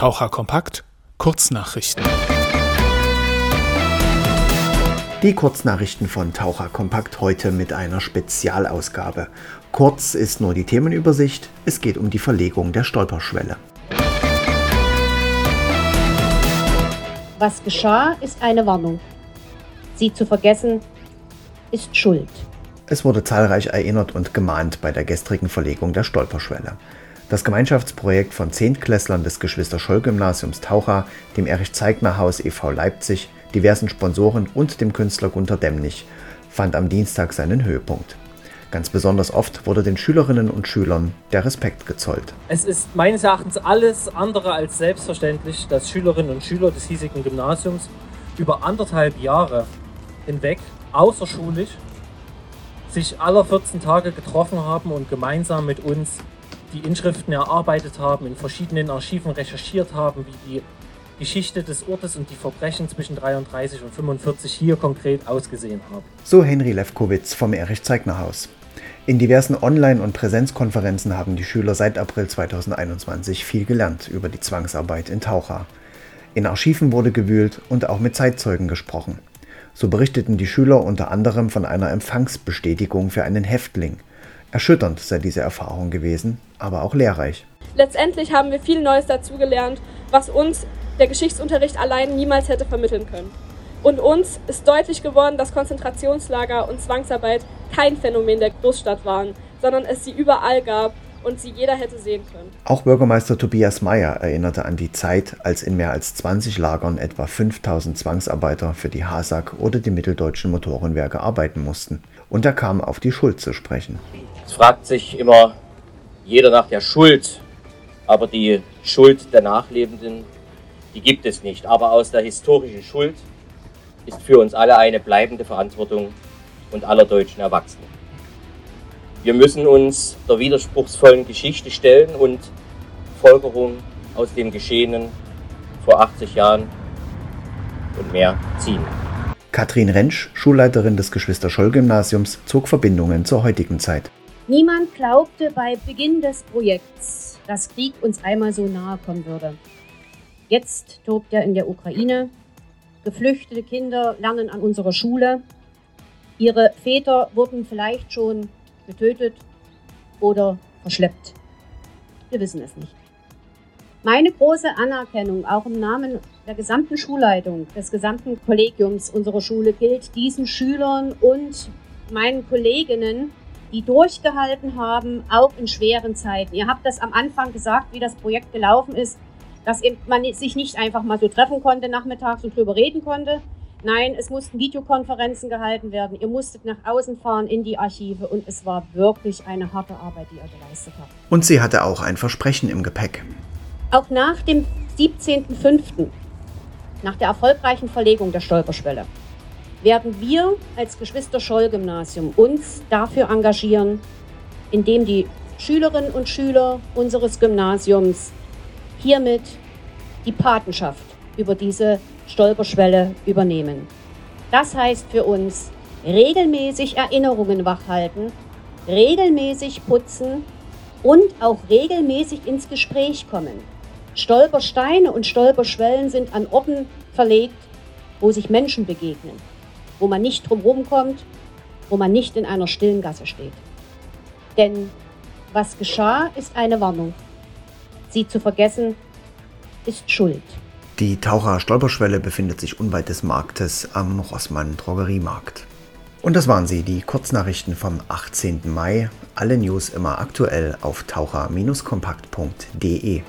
Taucher Kompakt Kurznachrichten. Die Kurznachrichten von Taucher Kompakt heute mit einer Spezialausgabe. Kurz ist nur die Themenübersicht, es geht um die Verlegung der Stolperschwelle. Was geschah, ist eine Warnung. Sie zu vergessen, ist Schuld. Es wurde zahlreich erinnert und gemahnt bei der gestrigen Verlegung der Stolperschwelle. Das Gemeinschaftsprojekt von Zehntklässlern des Geschwister-Scholl-Gymnasiums Taucha, dem Erich-Zeigner-Haus e.V. Leipzig, diversen Sponsoren und dem Künstler Gunter Demnig fand am Dienstag seinen Höhepunkt. Ganz besonders oft wurde den Schülerinnen und Schülern der Respekt gezollt. Es ist meines Erachtens alles andere als selbstverständlich, dass Schülerinnen und Schüler des hiesigen Gymnasiums über anderthalb Jahre hinweg außerschulisch sich aller 14 Tage getroffen haben und gemeinsam mit uns die Inschriften erarbeitet haben, in verschiedenen Archiven recherchiert haben, wie die Geschichte des Ortes und die Verbrechen zwischen 33 und 45 hier konkret ausgesehen haben. So Henry Lefkowitz vom Erich-Zeigner-Haus. In diversen Online- und Präsenzkonferenzen haben die Schüler seit April 2021 viel gelernt über die Zwangsarbeit in Taucha. In Archiven wurde gewühlt und auch mit Zeitzeugen gesprochen. So berichteten die Schüler unter anderem von einer Empfangsbestätigung für einen Häftling. Erschütternd sei diese Erfahrung gewesen, aber auch lehrreich. Letztendlich haben wir viel Neues dazugelernt, was uns der Geschichtsunterricht allein niemals hätte vermitteln können. Und uns ist deutlich geworden, dass Konzentrationslager und Zwangsarbeit kein Phänomen der Großstadt waren, sondern es sie überall gab und sie jeder hätte sehen können. Auch Bürgermeister Tobias Mayer erinnerte an die Zeit, als in mehr als 20 Lagern etwa 5000 Zwangsarbeiter für die HASAG oder die mitteldeutschen Motorenwerke arbeiten mussten. Und er kam auf die Schuld zu sprechen. Es fragt sich immer jeder nach der Schuld, aber die Schuld der Nachlebenden, die gibt es nicht. Aber aus der historischen Schuld ist für uns alle eine bleibende Verantwortung und aller deutschen Erwachsenen. Wir müssen uns der widerspruchsvollen Geschichte stellen und Folgerungen aus dem Geschehenen vor 80 Jahren und mehr ziehen. Katrin Rentsch, Schulleiterin des Geschwister-Scholl-Gymnasiums, zog Verbindungen zur heutigen Zeit. Niemand glaubte bei Beginn des Projekts, dass Krieg uns einmal so nahe kommen würde. Jetzt tobt er in der Ukraine. Geflüchtete Kinder lernen an unserer Schule. Ihre Väter wurden vielleicht schon getötet oder verschleppt. Wir wissen es nicht. Meine große Anerkennung, auch im Namen der gesamten Schulleitung, des gesamten Kollegiums unserer Schule, gilt diesen Schülern und meinen Kolleginnen, die durchgehalten haben, auch in schweren Zeiten. Ihr habt das am Anfang gesagt, wie das Projekt gelaufen ist, dass man sich nicht einfach mal so treffen konnte nachmittags und drüber reden konnte, Nein, es mussten Videokonferenzen gehalten werden. Ihr musstet nach außen fahren in die Archive und es war wirklich eine harte Arbeit, die ihr geleistet habt. Und sie hatte auch ein Versprechen im Gepäck. Auch nach dem 17.05., nach der erfolgreichen Verlegung der Stolperschwelle, werden wir als Geschwister-Scholl-Gymnasium uns dafür engagieren, indem die Schülerinnen und Schüler unseres Gymnasiums hiermit die Patenschaft über diese Stolperschwelle übernehmen. Das heißt für uns regelmäßig Erinnerungen wachhalten, regelmäßig putzen und auch regelmäßig ins Gespräch kommen. Stolpersteine und Stolperschwellen sind an Orten verlegt, wo sich Menschen begegnen, wo man nicht drumherum kommt, wo man nicht in einer stillen Gasse steht. Denn was geschah, ist eine Warnung. Sie zu vergessen, ist Schuld. Die Taucher Stolperschwelle befindet sich unweit des Marktes am Rossmann Drogeriemarkt. Und das waren sie, die Kurznachrichten vom 18. Mai. Alle News immer aktuell auf taucher-kompakt.de.